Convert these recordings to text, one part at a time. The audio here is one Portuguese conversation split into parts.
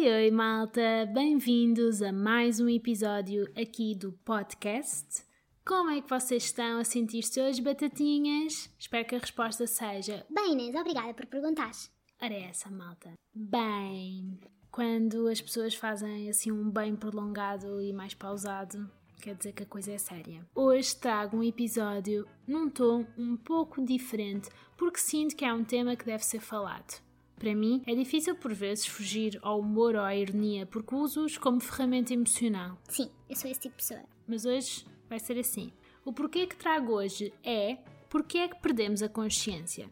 Oi, oi, malta! Bem-vindos a mais um episódio aqui do podcast. Como é que vocês estão a sentir-se hoje, batatinhas? Espero que a resposta seja: Bem, Inês, obrigada por perguntares. Ora, é essa, malta. Bem, quando as pessoas fazem assim um bem prolongado e mais pausado, quer dizer que a coisa é séria. Hoje trago um episódio num tom um pouco diferente, porque sinto que é um tema que deve ser falado. Para mim, é difícil por vezes fugir ao humor ou à ironia, porque uso-os como ferramenta emocional. Sim, eu sou esse tipo de pessoa. Mas hoje vai ser assim. O porquê que trago hoje é porque é que perdemos a consciência.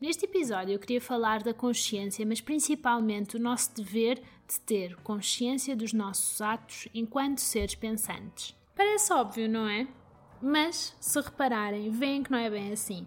Neste episódio eu queria falar da consciência, mas principalmente o nosso dever de ter consciência dos nossos atos enquanto seres pensantes. Parece óbvio, não é? Mas, se repararem, veem que não é bem assim.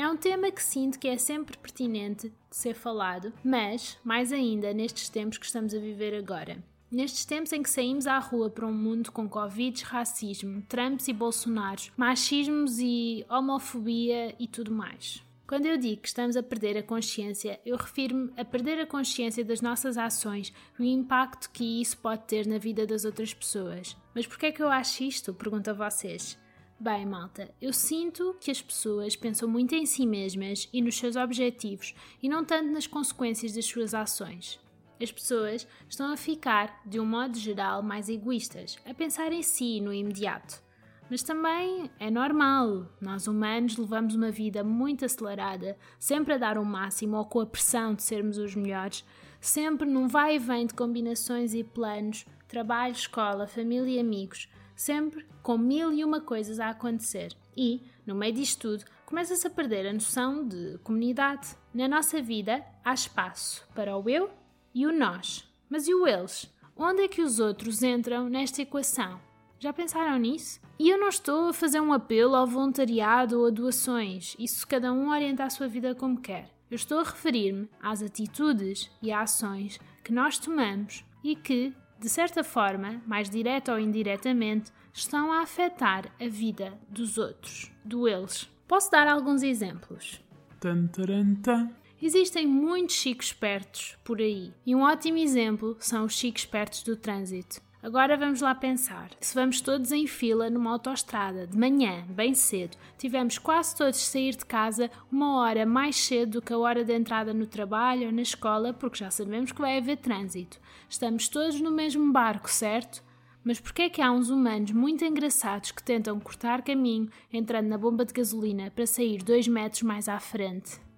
É um tema que sinto que é sempre pertinente de ser falado, mas, mais ainda, nestes tempos que estamos a viver agora. Nestes tempos em que saímos à rua para um mundo com Covid, racismo, Trumps e Bolsonaros, machismos e homofobia e tudo mais. Quando eu digo que estamos a perder a consciência, eu refiro-me a perder a consciência das nossas ações e o impacto que isso pode ter na vida das outras pessoas. Mas porquê é que eu acho isto? Pergunto a vocês. Bem, malta, eu sinto que as pessoas pensam muito em si mesmas e nos seus objetivos e não tanto nas consequências das suas ações. As pessoas estão a ficar, de um modo geral, mais egoístas, a pensar em si no imediato. Mas também é normal, nós humanos levamos uma vida muito acelerada, sempre a dar o máximo ou com a pressão de sermos os melhores, sempre num vai e vem de combinações e planos, trabalho, escola, família e amigos sempre com mil e uma coisas a acontecer. E, no meio disto tudo, começa-se a perder a noção de comunidade. Na nossa vida há espaço para o eu e o nós. Mas e o eles? Onde é que os outros entram nesta equação? Já pensaram nisso? E eu não estou a fazer um apelo ao voluntariado ou a doações, isso cada um orienta a sua vida como quer. Eu estou a referir-me às atitudes e ações que nós tomamos e que, de certa forma, mais direta ou indiretamente, estão a afetar a vida dos outros, do eles. Posso dar alguns exemplos? Tan, taran, tan. Existem muitos chicos espertos por aí, e um ótimo exemplo são os chicos espertos do trânsito. Agora vamos lá pensar. Se vamos todos em fila numa autoestrada, de manhã, bem cedo, tivemos quase todos sair de casa uma hora mais cedo do que a hora de entrada no trabalho ou na escola, porque já sabemos que vai haver trânsito. Estamos todos no mesmo barco, certo? Mas porquê é que há uns humanos muito engraçados que tentam cortar caminho entrando na bomba de gasolina para sair dois metros mais à frente?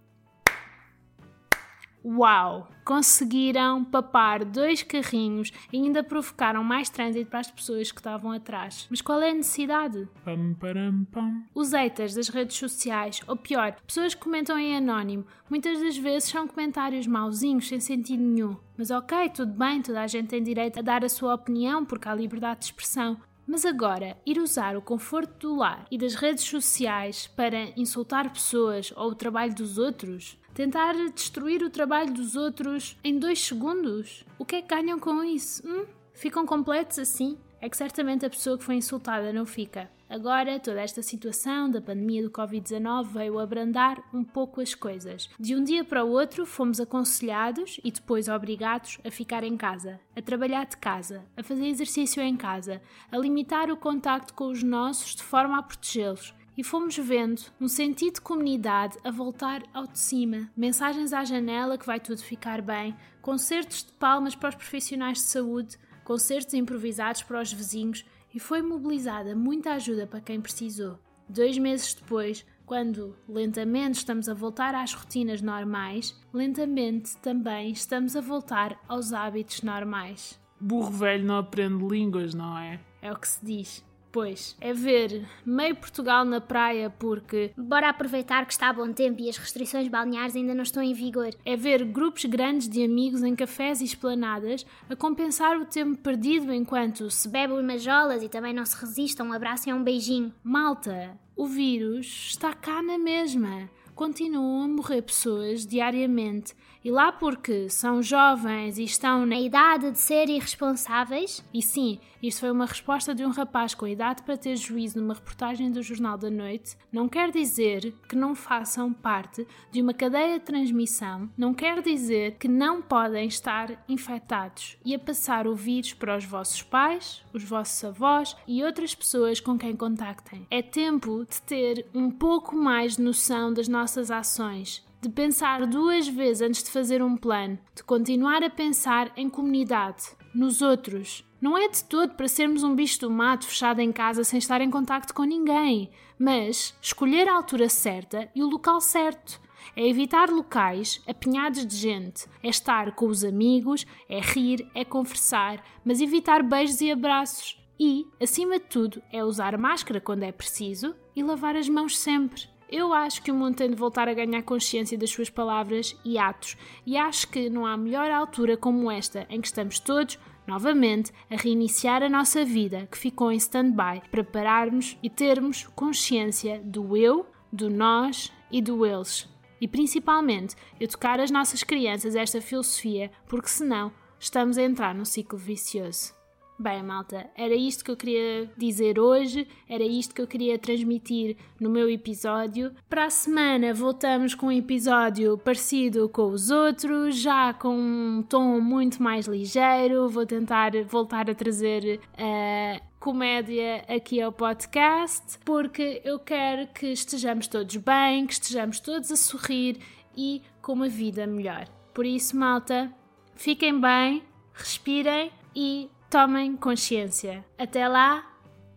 Uau! Conseguiram papar dois carrinhos e ainda provocaram mais trânsito para as pessoas que estavam atrás. Mas qual é a necessidade? Pam, param, pam. Os haters das redes sociais, ou pior, pessoas que comentam em anónimo, muitas das vezes são comentários mauzinhos, sem sentido nenhum. Mas ok, tudo bem, toda a gente tem direito a dar a sua opinião porque há liberdade de expressão. Mas agora, ir usar o conforto do lar e das redes sociais para insultar pessoas ou o trabalho dos outros? Tentar destruir o trabalho dos outros em dois segundos? O que é que ganham com isso? Hum? Ficam completos assim? É que certamente a pessoa que foi insultada não fica. Agora, toda esta situação da pandemia do Covid-19 veio abrandar um pouco as coisas. De um dia para o outro, fomos aconselhados e depois obrigados a ficar em casa, a trabalhar de casa, a fazer exercício em casa, a limitar o contacto com os nossos de forma a protegê-los e fomos vendo um sentido de comunidade a voltar ao de cima. Mensagens à janela que vai tudo ficar bem, concertos de palmas para os profissionais de saúde, concertos improvisados para os vizinhos e foi mobilizada muita ajuda para quem precisou. Dois meses depois, quando lentamente estamos a voltar às rotinas normais, lentamente também estamos a voltar aos hábitos normais. Burro velho não aprende línguas, não é? É o que se diz. Pois, é ver meio Portugal na praia porque Bora aproveitar que está a bom tempo e as restrições balneares ainda não estão em vigor. é ver grupos grandes de amigos em cafés e esplanadas a compensar o tempo perdido enquanto se bebe umas jolas e também não se resistam, um abraço e um beijinho. Malta, o vírus está cá na mesma. Continuam a morrer pessoas diariamente. E lá porque são jovens e estão na idade de ser irresponsáveis, e sim, isto foi uma resposta de um rapaz com idade para ter juízo numa reportagem do Jornal da Noite. Não quer dizer que não façam parte de uma cadeia de transmissão, não quer dizer que não podem estar infectados e a passar o vírus para os vossos pais, os vossos avós e outras pessoas com quem contactem. É tempo de ter um pouco mais de noção das nossas ações de pensar duas vezes antes de fazer um plano, de continuar a pensar em comunidade, nos outros. Não é de todo para sermos um bicho do mato fechado em casa sem estar em contacto com ninguém, mas escolher a altura certa e o local certo. É evitar locais apinhados de gente, é estar com os amigos, é rir, é conversar, mas evitar beijos e abraços. E, acima de tudo, é usar máscara quando é preciso e lavar as mãos sempre. Eu acho que o mundo tem de voltar a ganhar consciência das suas palavras e atos, e acho que não há melhor altura como esta em que estamos todos, novamente, a reiniciar a nossa vida que ficou em stand-by, para pararmos e termos consciência do eu, do nós e do eles. E principalmente, educar as nossas crianças esta filosofia, porque senão estamos a entrar num ciclo vicioso. Bem, malta, era isto que eu queria dizer hoje, era isto que eu queria transmitir no meu episódio. Para a semana voltamos com um episódio parecido com os outros, já com um tom muito mais ligeiro. Vou tentar voltar a trazer a comédia aqui ao podcast, porque eu quero que estejamos todos bem, que estejamos todos a sorrir e com uma vida melhor. Por isso, malta, fiquem bem, respirem e tomem consciência. Até lá,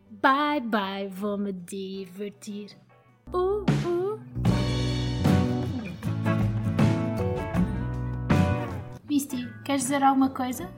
bye bye, vou me divertir. Uh, uh. Misty, queres dizer alguma coisa?